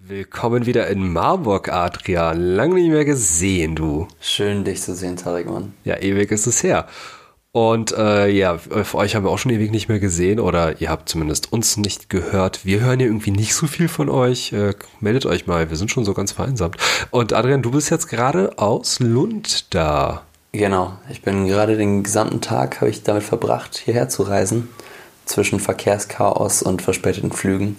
Willkommen wieder in Marburg, Adrian. Lange nicht mehr gesehen, du. Schön, dich zu sehen, Tarek, Mann. Ja, ewig ist es her. Und äh, ja, für euch haben wir auch schon ewig nicht mehr gesehen oder ihr habt zumindest uns nicht gehört. Wir hören ja irgendwie nicht so viel von euch. Äh, meldet euch mal, wir sind schon so ganz vereinsamt. Und Adrian, du bist jetzt gerade aus Lund da. Genau, ich bin gerade den gesamten Tag, habe ich damit verbracht, hierher zu reisen. Zwischen Verkehrschaos und verspäteten Flügen.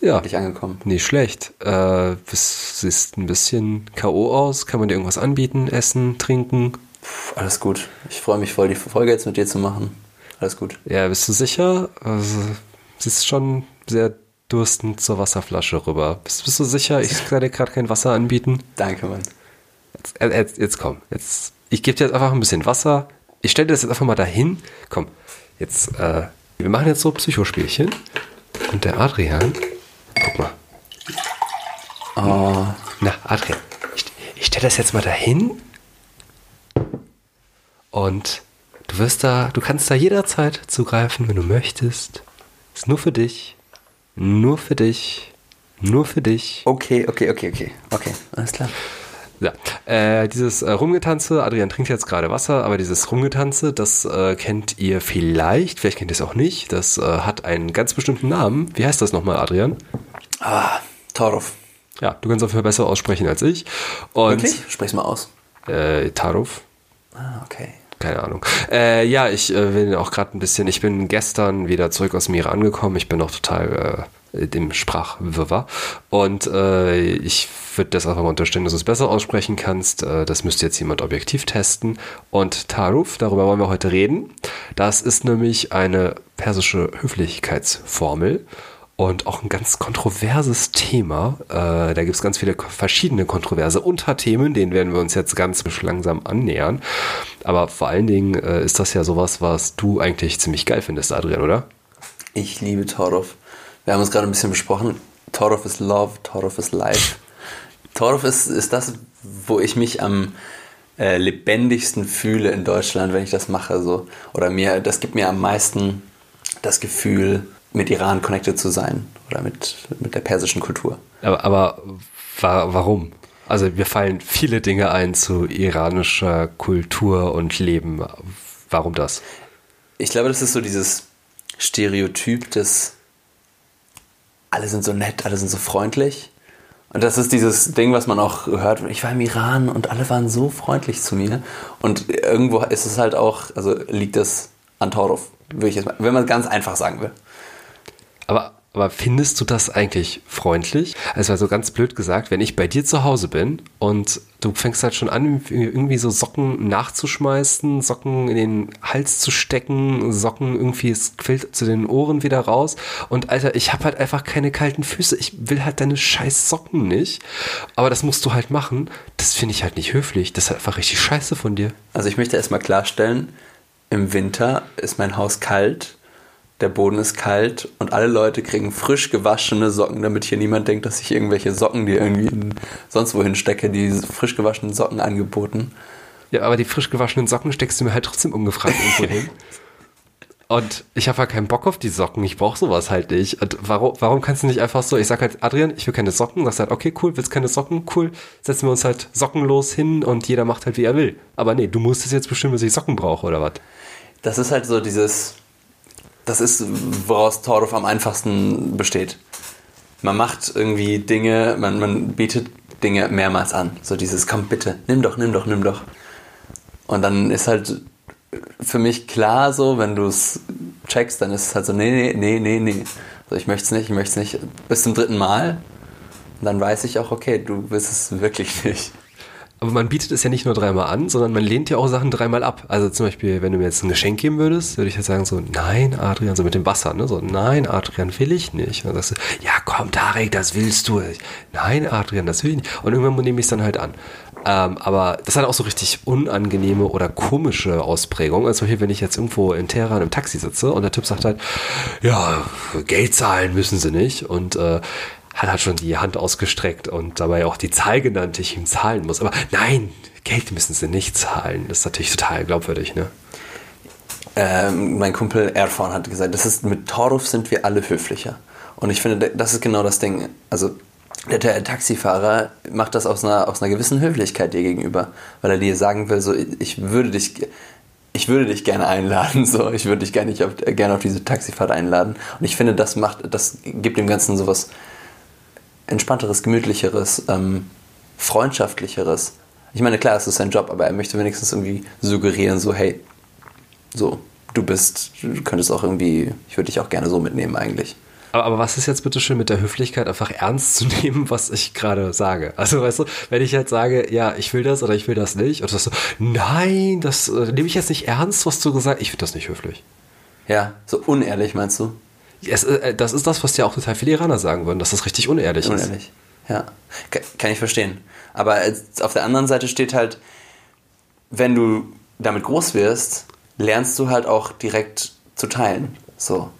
Ja. Bin angekommen. Nicht schlecht. Äh, bist, siehst ein bisschen K.O. aus. Kann man dir irgendwas anbieten? Essen, trinken? Puh, alles gut. Ich freue mich voll, die Folge jetzt mit dir zu machen. Alles gut. Ja, bist du sicher? Also, siehst schon sehr durstend zur Wasserflasche rüber. Bist, bist du sicher? Ich kann dir gerade kein Wasser anbieten. Danke, Mann. Jetzt, äh, jetzt, jetzt komm. Jetzt, ich gebe dir jetzt einfach ein bisschen Wasser. Ich stelle dir das jetzt einfach mal dahin. Komm, jetzt, äh, wir machen jetzt so Psychospielchen. Und der Adrian, guck mal. Oh, Na, Adrian, ich, ich stelle das jetzt mal dahin. Und du wirst da, du kannst da jederzeit zugreifen, wenn du möchtest. Ist nur für dich. Nur für dich. Nur für dich. okay, okay, okay, okay. Okay, alles klar. Ja, äh, dieses äh, Rumgetanze, Adrian trinkt jetzt gerade Wasser, aber dieses Rumgetanze, das äh, kennt ihr vielleicht, vielleicht kennt ihr es auch nicht. Das äh, hat einen ganz bestimmten Namen. Wie heißt das nochmal, Adrian? Ah, Torov. Ja, du kannst auf jeden Fall besser aussprechen als ich. Und, Wirklich? Sprech's mal aus. Äh, Taruf. Ah, okay. Keine Ahnung. Äh, ja, ich äh, will auch gerade ein bisschen, ich bin gestern wieder zurück aus dem Iran angekommen. Ich bin noch total äh, dem Sprachwirrwarr. Und äh, ich würde das einfach mal unterstellen, dass du es besser aussprechen kannst. Äh, das müsste jetzt jemand objektiv testen. Und Taruf, darüber wollen wir heute reden. Das ist nämlich eine persische Höflichkeitsformel. Und auch ein ganz kontroverses Thema. Äh, da gibt es ganz viele verschiedene kontroverse Unterthemen, denen werden wir uns jetzt ganz langsam annähern. Aber vor allen Dingen äh, ist das ja sowas, was du eigentlich ziemlich geil findest, Adrian, oder? Ich liebe Torov. Wir haben uns gerade ein bisschen besprochen. Torov ist Love, Torov ist Life. Torov ist, ist das, wo ich mich am äh, lebendigsten fühle in Deutschland, wenn ich das mache. So. Oder mir, das gibt mir am meisten das Gefühl, mit Iran connected zu sein. Oder mit, mit der persischen Kultur. Aber, aber wa warum? Also mir fallen viele Dinge ein zu iranischer Kultur und Leben. Warum das? Ich glaube, das ist so dieses Stereotyp des alle sind so nett, alle sind so freundlich. Und das ist dieses Ding, was man auch hört. Ich war im Iran und alle waren so freundlich zu mir. Und irgendwo ist es halt auch, also liegt es an Torov, würde ich jetzt mal, wenn man ganz einfach sagen will. Aber, aber findest du das eigentlich freundlich? Also so ganz blöd gesagt, wenn ich bei dir zu Hause bin und du fängst halt schon an, irgendwie so Socken nachzuschmeißen, Socken in den Hals zu stecken, Socken irgendwie, es quillt zu den Ohren wieder raus. Und Alter, ich habe halt einfach keine kalten Füße. Ich will halt deine scheiß Socken nicht. Aber das musst du halt machen. Das finde ich halt nicht höflich. Das ist halt einfach richtig scheiße von dir. Also ich möchte erstmal klarstellen, im Winter ist mein Haus kalt, der Boden ist kalt und alle Leute kriegen frisch gewaschene Socken, damit hier niemand denkt, dass ich irgendwelche Socken, die irgendwie sonst wohin stecke, die frisch gewaschenen Socken angeboten. Ja, aber die frisch gewaschenen Socken steckst du mir halt trotzdem ungefragt irgendwo hin. Und ich habe halt keinen Bock auf die Socken. Ich brauche sowas halt nicht. Und warum, warum kannst du nicht einfach so, ich sag halt, Adrian, ich will keine Socken. Sagst halt, okay, cool, willst keine Socken? Cool. Setzen wir uns halt sockenlos hin und jeder macht halt, wie er will. Aber nee, du musst es jetzt bestimmen, dass ich Socken brauche oder was? Das ist halt so dieses, das ist, woraus Torov am einfachsten besteht. Man macht irgendwie Dinge, man, man bietet Dinge mehrmals an. So dieses, komm bitte, nimm doch, nimm doch, nimm doch. Und dann ist halt für mich klar so, wenn du es checkst, dann ist es halt so, nee, nee, nee, nee, nee. So, ich möchte es nicht, ich möchte es nicht. Bis zum dritten Mal. Und dann weiß ich auch, okay, du willst es wirklich nicht. Aber man bietet es ja nicht nur dreimal an, sondern man lehnt ja auch Sachen dreimal ab. Also zum Beispiel, wenn du mir jetzt ein Geschenk geben würdest, würde ich jetzt sagen so, nein, Adrian, so mit dem Wasser, ne? So, nein, Adrian, will ich nicht. Und dann sagst du, ja komm, Tarek, das willst du. Nein, Adrian, das will ich nicht. Und irgendwann nehme ich es dann halt an. Ähm, aber das hat auch so richtig unangenehme oder komische Ausprägungen. Also Beispiel, wenn ich jetzt irgendwo in Teheran im Taxi sitze und der Typ sagt halt, ja, Geld zahlen müssen sie nicht. Und äh, hat halt schon die Hand ausgestreckt und dabei auch die Zahl genannt, die ich ihm zahlen muss. Aber nein, Geld müssen sie nicht zahlen. Das ist natürlich total glaubwürdig, ne? Ähm, mein Kumpel Erfan hat gesagt, das ist, mit Toruf sind wir alle höflicher. Und ich finde, das ist genau das Ding. Also der, der Taxifahrer macht das aus einer, aus einer gewissen Höflichkeit dir gegenüber, weil er dir sagen will, so, ich würde dich, ich würde dich gerne einladen, so, ich würde dich gerne, auf, gerne auf diese Taxifahrt einladen. Und ich finde, das macht, das gibt dem Ganzen sowas entspannteres, gemütlicheres, ähm, freundschaftlicheres. Ich meine, klar, es ist sein Job, aber er möchte wenigstens irgendwie suggerieren, so, hey, so, du bist, du könntest auch irgendwie, ich würde dich auch gerne so mitnehmen eigentlich. Aber, aber, was ist jetzt bitte schön mit der Höflichkeit, einfach ernst zu nehmen, was ich gerade sage? Also, weißt du, wenn ich jetzt sage, ja, ich will das oder ich will das nicht, du sagst so, nein, das äh, nehme ich jetzt nicht ernst, was du gesagt hast, ich finde das nicht höflich. Ja, so unehrlich meinst du? Es, äh, das ist das, was dir auch total viele Iraner sagen würden, dass das richtig unehrlich, unehrlich. ist. Ja. Kann ich verstehen. Aber auf der anderen Seite steht halt, wenn du damit groß wirst, lernst du halt auch direkt zu teilen. So.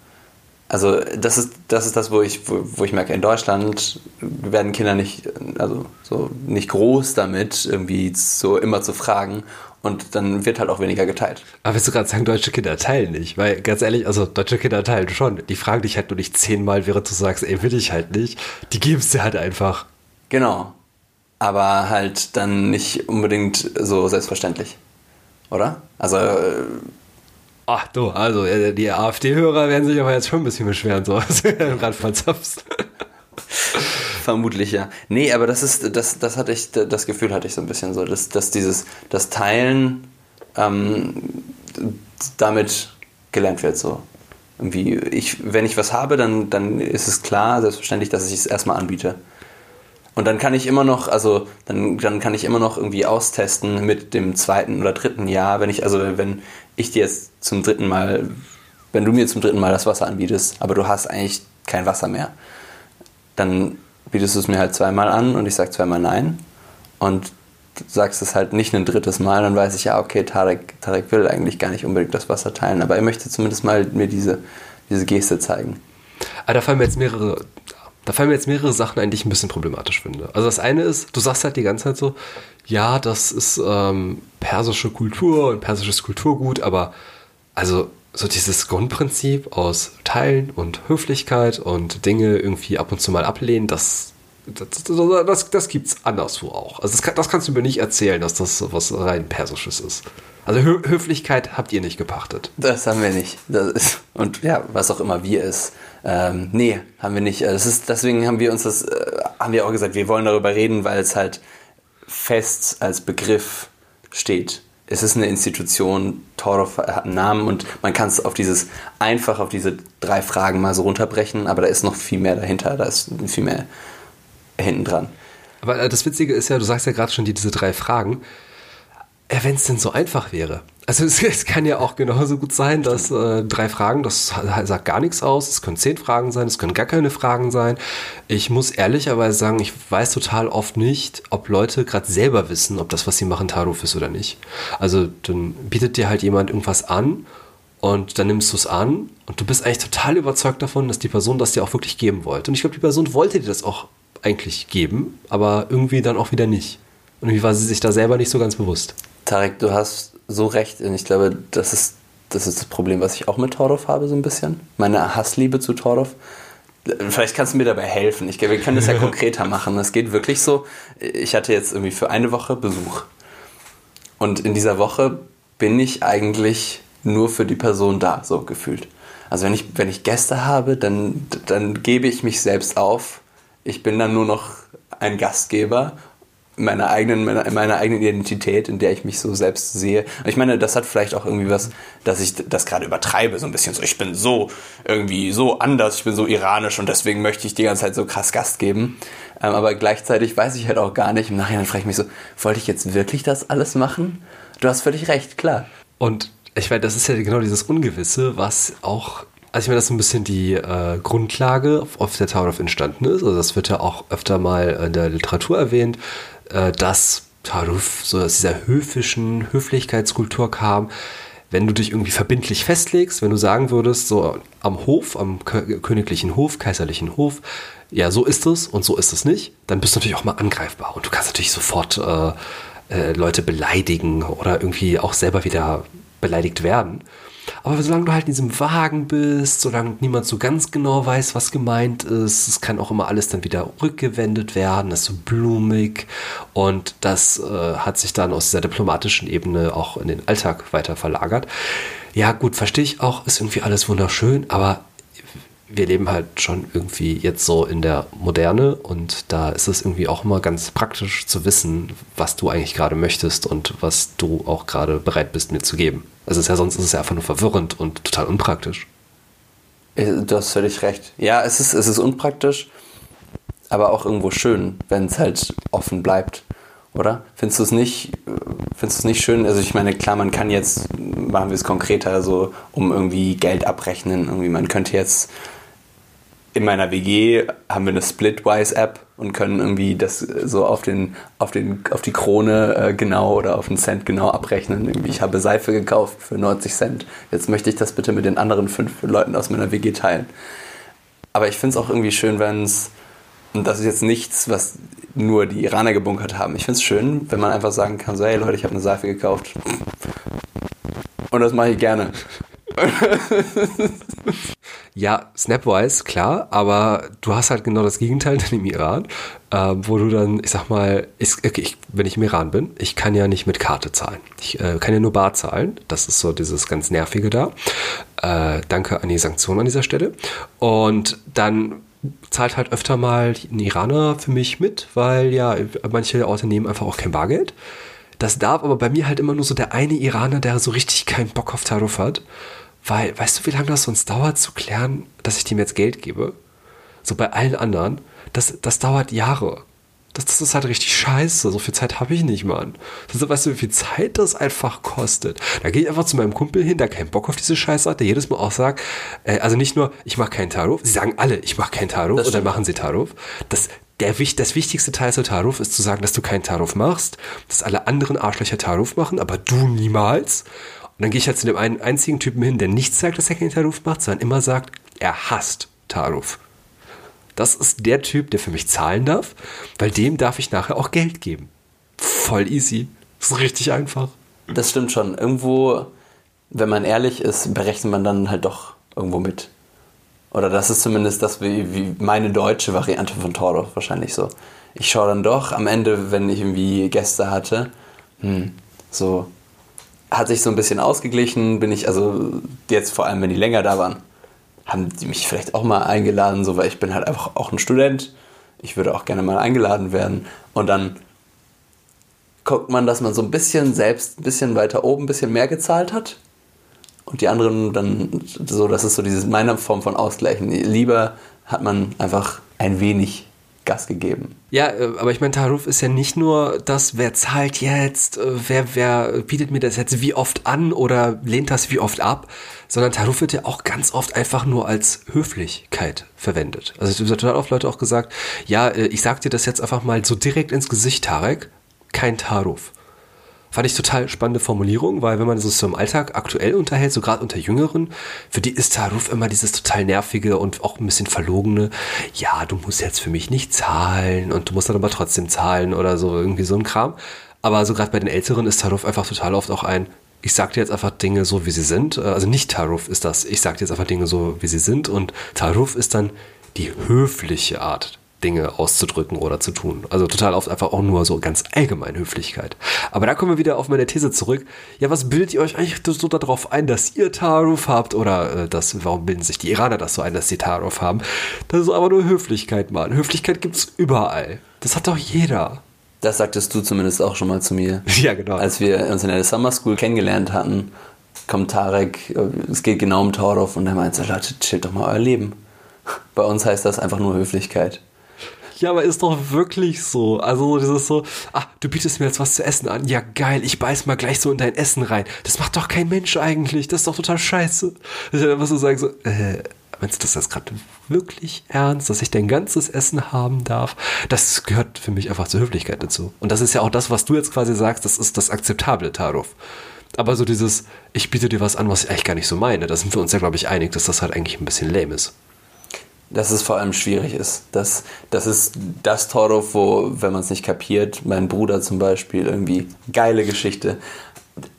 Also das ist, das ist das, wo ich, wo, wo ich merke, in Deutschland werden Kinder nicht, also so nicht groß damit, irgendwie so immer zu fragen. Und dann wird halt auch weniger geteilt. Aber willst du gerade sagen, deutsche Kinder teilen nicht? Weil ganz ehrlich, also deutsche Kinder teilen schon. Die fragen dich halt nur nicht zehnmal, während du sagst, ey, will ich halt nicht. Die geben es dir halt einfach. Genau. Aber halt dann nicht unbedingt so selbstverständlich. Oder? Also Ach du, also äh, die AfD-Hörer werden sich aber jetzt schon ein bisschen beschweren, so was du gerade verzapfst. Vermutlich ja. Nee, aber das ist, das, das hatte ich, das Gefühl hatte ich so ein bisschen so, dass, dass dieses, das Teilen ähm, damit gelernt wird so. Irgendwie, ich, wenn ich was habe, dann, dann ist es klar, selbstverständlich, dass ich es erstmal anbiete. Und dann kann ich immer noch, also dann, dann kann ich immer noch irgendwie austesten mit dem zweiten oder dritten Jahr, wenn ich, also wenn ich dir jetzt zum dritten Mal, wenn du mir zum dritten Mal das Wasser anbietest, aber du hast eigentlich kein Wasser mehr, dann bietest du es mir halt zweimal an und ich sage zweimal nein. Und sagst es halt nicht ein drittes Mal, dann weiß ich, ja, okay, Tarek, Tarek will eigentlich gar nicht unbedingt das Wasser teilen, aber er möchte zumindest mal mir diese, diese Geste zeigen. Aber da fallen mir jetzt mehrere da fallen mir jetzt mehrere Sachen ein, die ich ein bisschen problematisch finde. Also das eine ist, du sagst halt die ganze Zeit so, ja, das ist ähm, persische Kultur und persisches Kulturgut, aber also so dieses Grundprinzip aus Teilen und Höflichkeit und Dinge irgendwie ab und zu mal ablehnen, das, das, das, das gibt es anderswo auch. Also das, das, kannst du mir nicht erzählen, dass das was rein Persisches ist. Also Hö Höflichkeit habt ihr nicht gepachtet. Das haben wir nicht. Ist, und ja, was auch immer wir ist. Ähm, nee, haben wir nicht. Das ist, deswegen haben wir uns das, äh, haben wir auch gesagt, wir wollen darüber reden, weil es halt fest als Begriff steht. Es ist eine Institution, Torov hat einen Namen und man kann es auf dieses, einfach auf diese drei Fragen mal so runterbrechen, aber da ist noch viel mehr dahinter, da ist viel mehr hinten dran. Aber äh, das Witzige ist ja, du sagst ja gerade schon die, diese drei Fragen. Ja, wenn es denn so einfach wäre. Also es, es, kann ja auch genauso gut sein, dass äh, drei Fragen, das sagt gar nichts aus. Es können zehn Fragen sein, es können gar keine Fragen sein. Ich muss ehrlicherweise sagen, ich weiß total oft nicht, ob Leute gerade selber wissen, ob das, was sie machen, Taruf ist oder nicht. Also dann bietet dir halt jemand irgendwas an und dann nimmst du es an und du bist eigentlich total überzeugt davon, dass die Person das dir auch wirklich geben wollte. Und ich glaube, die Person wollte dir das auch eigentlich geben, aber irgendwie dann auch wieder nicht. Und irgendwie war sie sich da selber nicht so ganz bewusst. Tarek, du hast so recht. Und ich glaube, das ist, das ist das Problem, was ich auch mit Tordorf habe, so ein bisschen. Meine Hassliebe zu Tordorf. Vielleicht kannst du mir dabei helfen. Ich, wir können das ja konkreter machen. Es geht wirklich so. Ich hatte jetzt irgendwie für eine Woche Besuch. Und in dieser Woche bin ich eigentlich nur für die Person da, so gefühlt. Also wenn ich, wenn ich Gäste habe, dann, dann gebe ich mich selbst auf. Ich bin dann nur noch ein Gastgeber meiner eigenen, meiner, meiner eigenen Identität, in der ich mich so selbst sehe. Ich meine, das hat vielleicht auch irgendwie was, dass ich das gerade übertreibe, so ein bisschen so, ich bin so irgendwie so anders, ich bin so iranisch und deswegen möchte ich die ganze Zeit so krass Gast geben. Ähm, aber gleichzeitig weiß ich halt auch gar nicht, im Nachhinein frage ich mich so, wollte ich jetzt wirklich das alles machen? Du hast völlig recht, klar. Und ich meine, das ist ja genau dieses Ungewisse, was auch also ich meine, das ist ein bisschen die äh, Grundlage, auf der Tower of entstanden ist. Also das wird ja auch öfter mal in der Literatur erwähnt, äh, dass Taruf so aus dieser höfischen Höflichkeitskultur kam. Wenn du dich irgendwie verbindlich festlegst, wenn du sagen würdest, so am Hof, am königlichen Hof, kaiserlichen Hof, ja, so ist es und so ist es nicht, dann bist du natürlich auch mal angreifbar und du kannst natürlich sofort äh, äh, Leute beleidigen oder irgendwie auch selber wieder beleidigt werden. Aber solange du halt in diesem Wagen bist, solange niemand so ganz genau weiß, was gemeint ist, es kann auch immer alles dann wieder rückgewendet werden, das ist so blumig und das äh, hat sich dann aus dieser diplomatischen Ebene auch in den Alltag weiter verlagert. Ja, gut, verstehe ich auch, ist irgendwie alles wunderschön, aber wir leben halt schon irgendwie jetzt so in der Moderne und da ist es irgendwie auch immer ganz praktisch zu wissen, was du eigentlich gerade möchtest und was du auch gerade bereit bist mir zu geben. Also ist ja sonst ist es ja einfach nur verwirrend und total unpraktisch. Äh, du hast völlig recht. Ja, es ist, es ist unpraktisch, aber auch irgendwo schön, wenn es halt offen bleibt. Oder? Findest du es nicht, findest du es nicht schön? Also ich meine, klar, man kann jetzt, machen wir es konkreter, so um irgendwie Geld abrechnen. Irgendwie, man könnte jetzt in meiner WG haben wir eine Splitwise-App und können irgendwie das so auf, den, auf, den, auf die Krone äh, genau oder auf den Cent genau abrechnen. Irgendwie, ich habe Seife gekauft für 90 Cent. Jetzt möchte ich das bitte mit den anderen fünf Leuten aus meiner WG teilen. Aber ich finde es auch irgendwie schön, wenn es, und das ist jetzt nichts, was nur die Iraner gebunkert haben. Ich finde es schön, wenn man einfach sagen kann, so, hey Leute, ich habe eine Seife gekauft. Und das mache ich gerne. Ja, Snapwise, klar, aber du hast halt genau das Gegenteil dann im Iran, äh, wo du dann, ich sag mal, ich, okay, ich, wenn ich im Iran bin, ich kann ja nicht mit Karte zahlen. Ich äh, kann ja nur bar zahlen. Das ist so dieses ganz Nervige da. Äh, danke an die Sanktionen an dieser Stelle. Und dann zahlt halt öfter mal ein Iraner für mich mit, weil ja, manche Orte nehmen einfach auch kein Bargeld. Das darf aber bei mir halt immer nur so der eine Iraner, der so richtig keinen Bock auf Tarif hat. Weil, weißt du, wie lange das sonst dauert zu klären, dass ich dem jetzt Geld gebe? So bei allen anderen, das, das dauert Jahre. Das, das ist halt richtig scheiße. So viel Zeit habe ich nicht, Mann. Das, weißt du, wie viel Zeit das einfach kostet? Da gehe ich einfach zu meinem Kumpel hin, der keinen Bock auf diese Scheiße hat, der jedes Mal auch sagt, äh, also nicht nur, ich mache keinen Taruf, sie sagen alle, ich mache keinen Taruf und dann machen sie Taruf. Das, der, das wichtigste Teil zu Taruf ist zu sagen, dass du keinen Taruf machst, dass alle anderen Arschlöcher Taruf machen, aber du niemals. Und dann gehe ich halt zu dem einen einzigen Typen hin, der nicht sagt, dass er keinen Taruf macht, sondern immer sagt, er hasst Taruf. Das ist der Typ, der für mich zahlen darf, weil dem darf ich nachher auch Geld geben. Voll easy. Das ist richtig einfach. Das stimmt schon. Irgendwo, wenn man ehrlich ist, berechnet man dann halt doch irgendwo mit. Oder das ist zumindest das wie, wie meine deutsche Variante von Toro wahrscheinlich so. Ich schaue dann doch am Ende, wenn ich irgendwie Gäste hatte, hm, so hat sich so ein bisschen ausgeglichen, bin ich, also jetzt vor allem, wenn die länger da waren, haben die mich vielleicht auch mal eingeladen, so weil ich bin halt einfach auch ein Student. Ich würde auch gerne mal eingeladen werden. Und dann guckt man, dass man so ein bisschen selbst ein bisschen weiter oben ein bisschen mehr gezahlt hat. Und die anderen dann so, das ist so diese meine Form von Ausgleichen. Lieber hat man einfach ein wenig Gas gegeben. Ja, äh, aber ich meine, Tarif ist ja nicht nur das, wer zahlt jetzt, äh, wer, wer bietet mir das jetzt wie oft an oder lehnt das wie oft ab, sondern Tarif wird ja auch ganz oft einfach nur als Höflichkeit verwendet. Also es wird total oft Leute auch gesagt, ja, äh, ich sag dir das jetzt einfach mal so direkt ins Gesicht, Tarek, kein Tarif. Fand ich total spannende Formulierung, weil wenn man sich so im Alltag aktuell unterhält, so gerade unter Jüngeren, für die ist Taruf immer dieses total nervige und auch ein bisschen verlogene, ja, du musst jetzt für mich nicht zahlen und du musst dann aber trotzdem zahlen oder so, irgendwie so ein Kram. Aber so gerade bei den Älteren ist Taruf einfach total oft auch ein, ich sag dir jetzt einfach Dinge so, wie sie sind. Also nicht Taruf ist das, ich sag dir jetzt einfach Dinge so, wie sie sind und Taruf ist dann die höfliche Art Dinge auszudrücken oder zu tun. Also total oft einfach auch nur so ganz allgemein Höflichkeit. Aber da kommen wir wieder auf meine These zurück. Ja, was bildet ihr euch eigentlich so darauf ein, dass ihr Taruf habt? Oder äh, das, warum bilden sich die Iraner das so ein, dass sie Taruf haben? Das ist aber nur Höflichkeit, Mann. Höflichkeit gibt's überall. Das hat doch jeder. Das sagtest du zumindest auch schon mal zu mir. Ja, genau. Als wir uns in der Summer School kennengelernt hatten, kommt Tarek, äh, es geht genau um Taruf und er meint so, Leute, chillt doch mal euer Leben. Bei uns heißt das einfach nur Höflichkeit. Ja, aber ist doch wirklich so. Also dieses so, ah, du bietest mir jetzt was zu essen an. Ja, geil, ich beiß mal gleich so in dein Essen rein. Das macht doch kein Mensch eigentlich. Das ist doch total scheiße. Ich dann einfach so sagen so, äh, meinst du das jetzt gerade wirklich ernst, dass ich dein ganzes Essen haben darf? Das gehört für mich einfach zur Höflichkeit dazu. Und das ist ja auch das, was du jetzt quasi sagst, das ist das akzeptable Taruf. Aber so dieses, ich biete dir was an, was ich eigentlich gar nicht so meine, da sind wir uns ja, glaube ich, einig, dass das halt eigentlich ein bisschen lame ist dass es vor allem schwierig ist. Das, das ist das Toro, wo, wenn man es nicht kapiert, mein Bruder zum Beispiel irgendwie, geile Geschichte.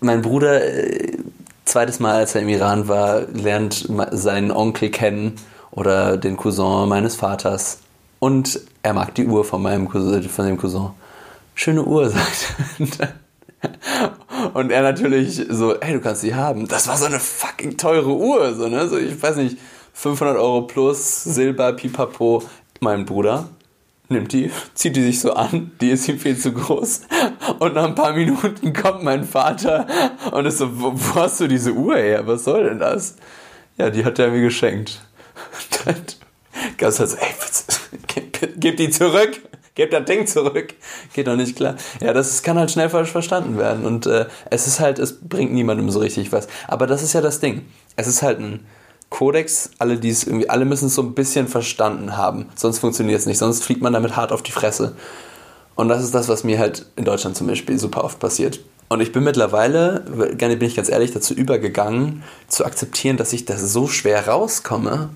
Mein Bruder, äh, zweites Mal, als er im Iran war, lernt seinen Onkel kennen oder den Cousin meines Vaters. Und er mag die Uhr von meinem Cousin, von dem Cousin. Schöne Uhr, sagt er. Und er natürlich so, hey, du kannst sie haben. Das war so eine fucking teure Uhr, so, ne? So, ich weiß nicht, 500 Euro plus, Silber, Pipapo. Mein Bruder nimmt die, zieht die sich so an, die ist ihm viel zu groß. Und nach ein paar Minuten kommt mein Vater und ist so, wo, wo hast du diese Uhr her? Was soll denn das? Ja, die hat er mir geschenkt. Dann gab es halt so, ey, gib, gib die zurück gebt das Ding zurück. Geht doch nicht klar. Ja, das kann halt schnell falsch verstanden werden. Und äh, es ist halt, es bringt niemandem so richtig was. Aber das ist ja das Ding. Es ist halt ein Kodex, alle, die es irgendwie, alle müssen es so ein bisschen verstanden haben. Sonst funktioniert es nicht. Sonst fliegt man damit hart auf die Fresse. Und das ist das, was mir halt in Deutschland zum Beispiel super oft passiert. Und ich bin mittlerweile, gerne bin ich ganz ehrlich, dazu übergegangen, zu akzeptieren, dass ich da so schwer rauskomme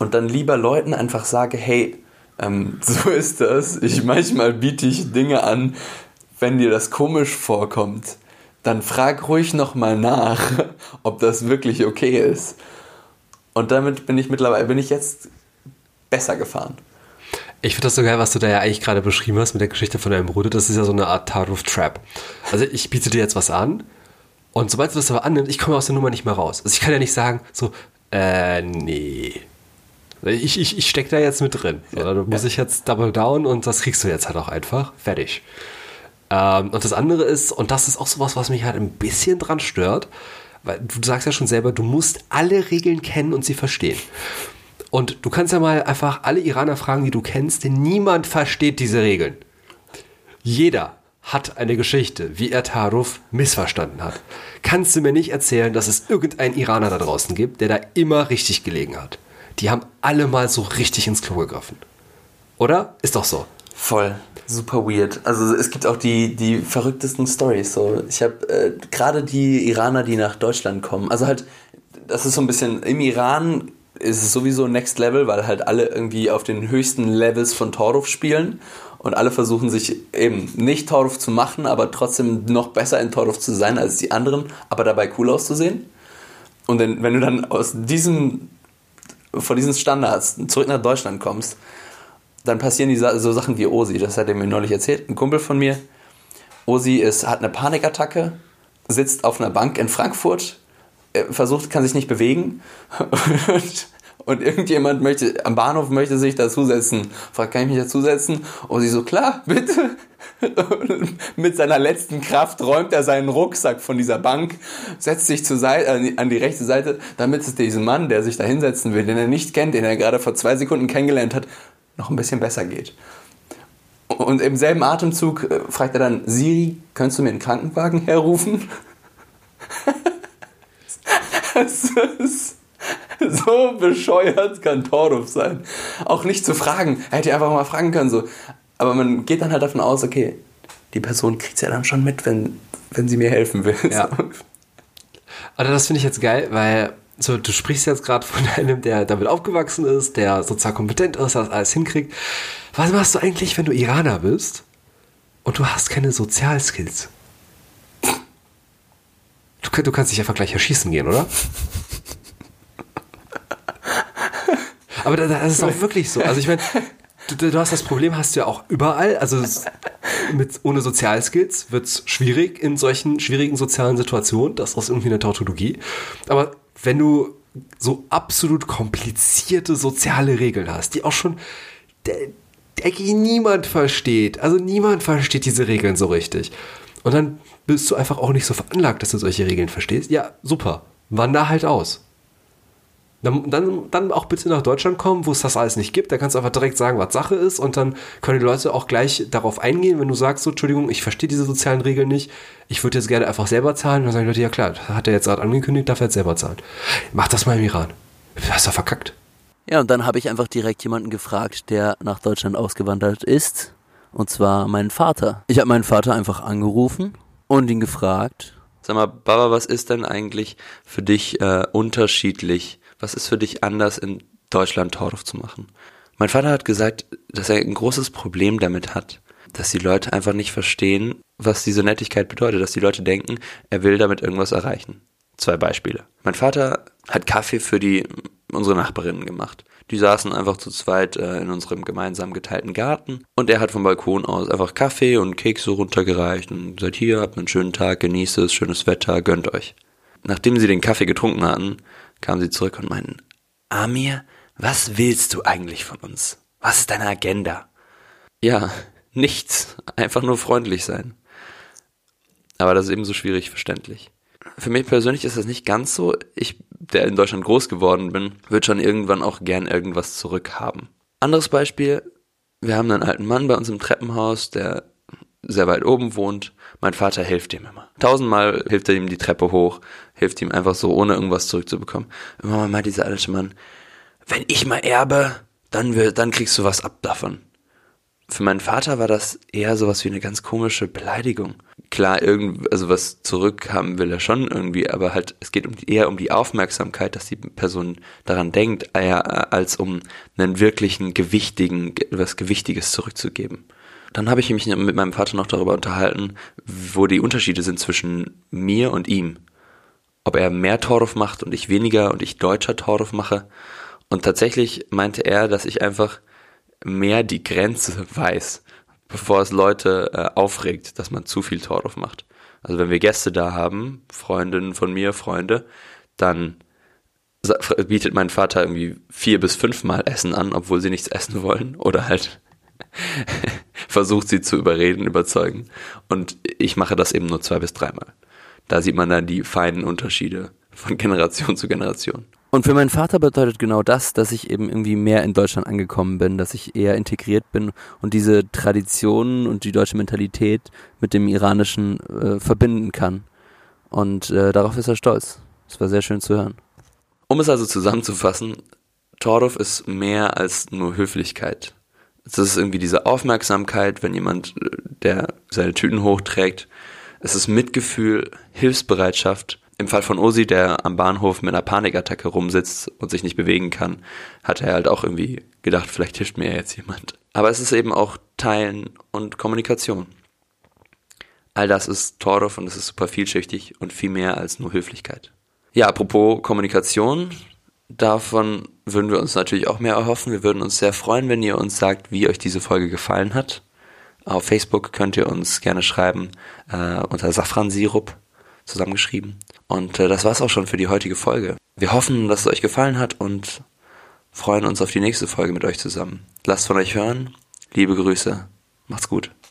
und dann lieber Leuten einfach sage, hey, ähm, so ist das. Ich manchmal biete ich Dinge an, wenn dir das komisch vorkommt, dann frag ruhig nochmal nach, ob das wirklich okay ist. Und damit bin ich mittlerweile, bin ich jetzt besser gefahren. Ich finde das so geil, was du da ja eigentlich gerade beschrieben hast mit der Geschichte von deinem Bruder. Das ist ja so eine Art Taruf Trap. Also ich biete dir jetzt was an und sobald du das aber annimmst, ich komme aus der Nummer nicht mehr raus. Also ich kann ja nicht sagen, so, äh, nee, ich, ich, ich stecke da jetzt mit drin. So, da muss ich jetzt double down und das kriegst du jetzt halt auch einfach. Fertig. Ähm, und das andere ist, und das ist auch sowas, was mich halt ein bisschen dran stört, weil du sagst ja schon selber, du musst alle Regeln kennen und sie verstehen. Und du kannst ja mal einfach alle Iraner fragen, die du kennst, denn niemand versteht diese Regeln. Jeder hat eine Geschichte, wie er Taruf missverstanden hat. Kannst du mir nicht erzählen, dass es irgendeinen Iraner da draußen gibt, der da immer richtig gelegen hat? die haben alle mal so richtig ins Klo gegriffen. Oder? Ist doch so. Voll. Super weird. Also es gibt auch die, die verrücktesten Stories. So, ich habe äh, gerade die Iraner, die nach Deutschland kommen. Also halt, das ist so ein bisschen im Iran ist es sowieso Next Level, weil halt alle irgendwie auf den höchsten Levels von Toruf spielen und alle versuchen sich eben nicht Toruf zu machen, aber trotzdem noch besser in Toruf zu sein als die anderen, aber dabei cool auszusehen. Und wenn, wenn du dann aus diesem von diesen Standards zurück nach Deutschland kommst, dann passieren die so Sachen wie Osi. Das hat er mir neulich erzählt, ein Kumpel von mir. Osi ist, hat eine Panikattacke, sitzt auf einer Bank in Frankfurt, versucht, kann sich nicht bewegen und, und irgendjemand möchte, am Bahnhof möchte sich dazusetzen. Fragt, kann ich mich dazusetzen? Osi so, klar, bitte. mit seiner letzten Kraft räumt er seinen Rucksack von dieser Bank, setzt sich zur Seite, an die rechte Seite, damit es diesem Mann, der sich da hinsetzen will, den er nicht kennt, den er gerade vor zwei Sekunden kennengelernt hat, noch ein bisschen besser geht. Und im selben Atemzug äh, fragt er dann, Siri, könntest du mir einen Krankenwagen herrufen? das ist so bescheuert kann Tordorf sein. Auch nicht zu fragen. Er hätte einfach mal fragen können, so, aber man geht dann halt davon aus, okay, die Person kriegt es ja dann schon mit, wenn, wenn sie mir helfen will. Ja. Also das finde ich jetzt geil, weil so, du sprichst jetzt gerade von einem, der damit aufgewachsen ist, der sozial kompetent ist, das alles hinkriegt. Was machst du eigentlich, wenn du Iraner bist und du hast keine Sozialskills? Du, du kannst dich einfach gleich erschießen gehen, oder? Aber das ist auch wirklich so. Also ich meine, du, du, hast das Problem, hast du ja auch überall. Also mit, ohne Sozialskills wird es schwierig in solchen schwierigen sozialen Situationen. Das ist irgendwie eine Tautologie. Aber wenn du so absolut komplizierte soziale Regeln hast, die auch schon der, der niemand versteht. Also niemand versteht diese Regeln so richtig. Und dann bist du einfach auch nicht so veranlagt, dass du solche Regeln verstehst. Ja, super. Wander halt aus. Dann, dann, dann auch bitte nach Deutschland kommen, wo es das alles nicht gibt. Da kannst du einfach direkt sagen, was Sache ist und dann können die Leute auch gleich darauf eingehen, wenn du sagst, so, Entschuldigung, ich verstehe diese sozialen Regeln nicht, ich würde jetzt gerne einfach selber zahlen. Und dann sagen die Leute, ja klar, hat er jetzt gerade angekündigt, darf er jetzt selber zahlen. Mach das mal im Iran. Du hast doch verkackt. Ja, und dann habe ich einfach direkt jemanden gefragt, der nach Deutschland ausgewandert ist. Und zwar meinen Vater. Ich habe meinen Vater einfach angerufen und ihn gefragt. Sag mal, Baba, was ist denn eigentlich für dich äh, unterschiedlich was ist für dich anders in Deutschland Torf zu machen? Mein Vater hat gesagt, dass er ein großes Problem damit hat, dass die Leute einfach nicht verstehen, was diese Nettigkeit bedeutet, dass die Leute denken, er will damit irgendwas erreichen. Zwei Beispiele. Mein Vater hat Kaffee für die unsere Nachbarinnen gemacht. Die saßen einfach zu zweit äh, in unserem gemeinsam geteilten Garten und er hat vom Balkon aus einfach Kaffee und Kekse runtergereicht und gesagt, hier habt einen schönen Tag, genießt es, schönes Wetter, gönnt euch. Nachdem sie den Kaffee getrunken hatten, kamen sie zurück und meinten, Amir, was willst du eigentlich von uns? Was ist deine Agenda? Ja, nichts, einfach nur freundlich sein. Aber das ist ebenso schwierig verständlich. Für mich persönlich ist das nicht ganz so. Ich, der in Deutschland groß geworden bin, würde schon irgendwann auch gern irgendwas zurückhaben. Anderes Beispiel, wir haben einen alten Mann bei uns im Treppenhaus, der sehr weit oben wohnt. Mein Vater hilft ihm immer. Tausendmal hilft er ihm die Treppe hoch, hilft ihm einfach so, ohne irgendwas zurückzubekommen. Immer mal dieser alte Mann, wenn ich mal erbe, dann, wird, dann kriegst du was ab davon. Für meinen Vater war das eher sowas wie eine ganz komische Beleidigung. Klar, irgend, also was zurückhaben will er schon irgendwie, aber halt, es geht um, eher um die Aufmerksamkeit, dass die Person daran denkt, eher als um einen wirklichen gewichtigen, was Gewichtiges zurückzugeben. Dann habe ich mich mit meinem Vater noch darüber unterhalten, wo die Unterschiede sind zwischen mir und ihm. Ob er mehr Torf macht und ich weniger und ich deutscher Torf mache. Und tatsächlich meinte er, dass ich einfach mehr die Grenze weiß, bevor es Leute äh, aufregt, dass man zu viel Torf macht. Also wenn wir Gäste da haben, Freundinnen von mir, Freunde, dann bietet mein Vater irgendwie vier bis fünfmal Essen an, obwohl sie nichts essen wollen. Oder halt versucht sie zu überreden, überzeugen. Und ich mache das eben nur zwei bis dreimal. Da sieht man dann die feinen Unterschiede von Generation zu Generation. Und für meinen Vater bedeutet genau das, dass ich eben irgendwie mehr in Deutschland angekommen bin, dass ich eher integriert bin und diese Traditionen und die deutsche Mentalität mit dem iranischen äh, verbinden kann. Und äh, darauf ist er stolz. Es war sehr schön zu hören. Um es also zusammenzufassen, Tordov ist mehr als nur Höflichkeit. Es ist irgendwie diese Aufmerksamkeit, wenn jemand, äh, der seine Tüten hochträgt. Es ist Mitgefühl, Hilfsbereitschaft im Fall von Osi, der am Bahnhof mit einer Panikattacke rumsitzt und sich nicht bewegen kann, hat er halt auch irgendwie gedacht, vielleicht hilft mir jetzt jemand. Aber es ist eben auch Teilen und Kommunikation. All das ist Tordorf und es ist super vielschichtig und viel mehr als nur Höflichkeit. Ja, apropos Kommunikation, davon würden wir uns natürlich auch mehr erhoffen. Wir würden uns sehr freuen, wenn ihr uns sagt, wie euch diese Folge gefallen hat. Auf Facebook könnt ihr uns gerne schreiben äh, unter Safransirup zusammengeschrieben. Und äh, das war's auch schon für die heutige Folge. Wir hoffen, dass es euch gefallen hat und freuen uns auf die nächste Folge mit euch zusammen. Lasst von euch hören. Liebe Grüße. Macht's gut.